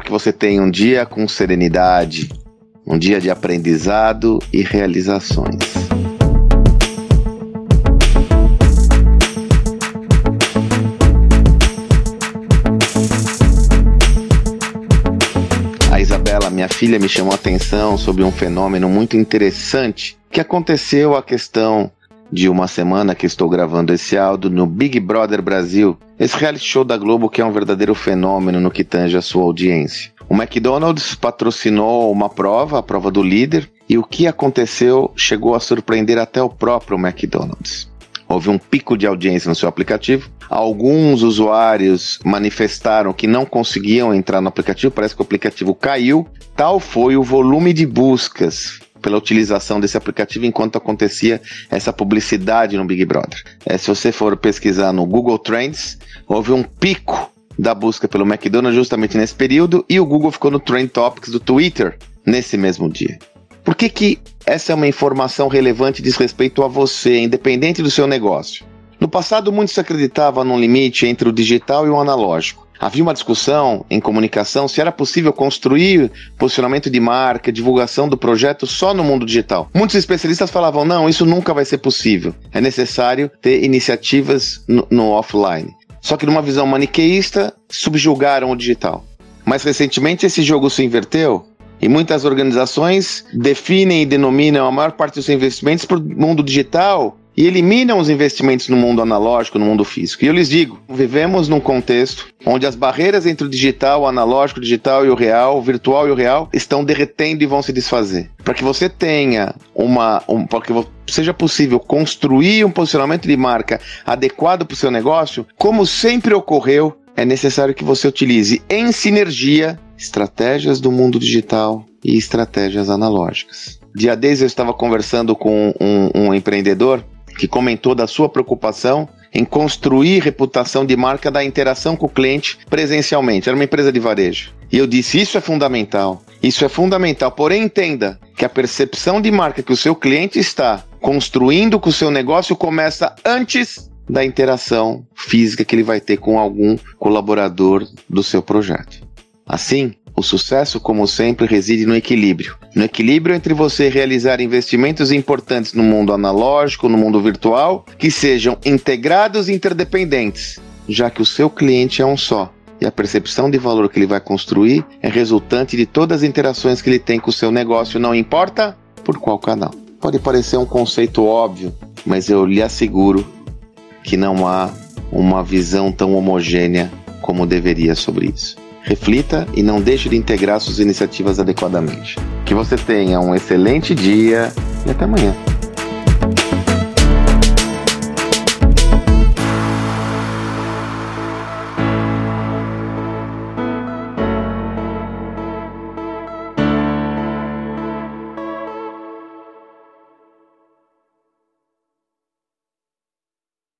que você tenha um dia com serenidade, um dia de aprendizado e realizações. A Isabela, minha filha, me chamou a atenção sobre um fenômeno muito interessante que aconteceu a questão de uma semana que estou gravando esse áudio no Big Brother Brasil, esse reality show da Globo que é um verdadeiro fenômeno no que tange a sua audiência. O McDonald's patrocinou uma prova, a prova do líder, e o que aconteceu chegou a surpreender até o próprio McDonald's. Houve um pico de audiência no seu aplicativo. Alguns usuários manifestaram que não conseguiam entrar no aplicativo, parece que o aplicativo caiu. Tal foi o volume de buscas pela utilização desse aplicativo enquanto acontecia essa publicidade no Big Brother. É, se você for pesquisar no Google Trends, houve um pico da busca pelo McDonald's justamente nesse período e o Google ficou no Trend Topics do Twitter nesse mesmo dia. Por que, que essa é uma informação relevante diz respeito a você, independente do seu negócio? No passado, muito se acreditava num limite entre o digital e o analógico. Havia uma discussão em comunicação se era possível construir posicionamento de marca, divulgação do projeto só no mundo digital. Muitos especialistas falavam: não, isso nunca vai ser possível. É necessário ter iniciativas no, no offline. Só que numa visão maniqueísta, subjugaram o digital. Mais recentemente, esse jogo se inverteu e muitas organizações definem e denominam a maior parte dos investimentos para o mundo digital e eliminam os investimentos no mundo analógico, no mundo físico. E eu lhes digo, vivemos num contexto onde as barreiras entre o digital, o analógico, o digital e o real, o virtual e o real, estão derretendo e vão se desfazer. Para que você tenha uma, um, para que seja possível construir um posicionamento de marca adequado para o seu negócio, como sempre ocorreu, é necessário que você utilize em sinergia estratégias do mundo digital e estratégias analógicas. Dia 10 eu estava conversando com um, um empreendedor que comentou da sua preocupação em construir reputação de marca da interação com o cliente presencialmente. Era uma empresa de varejo. E eu disse: isso é fundamental. Isso é fundamental. Porém, entenda que a percepção de marca que o seu cliente está construindo com o seu negócio começa antes da interação física que ele vai ter com algum colaborador do seu projeto. Assim, o sucesso, como sempre, reside no equilíbrio. No equilíbrio entre você realizar investimentos importantes no mundo analógico, no mundo virtual, que sejam integrados e interdependentes, já que o seu cliente é um só. E a percepção de valor que ele vai construir é resultante de todas as interações que ele tem com o seu negócio, não importa por qual canal. Pode parecer um conceito óbvio, mas eu lhe asseguro que não há uma visão tão homogênea como deveria sobre isso reflita e não deixe de integrar suas iniciativas adequadamente. Que você tenha um excelente dia e até amanhã.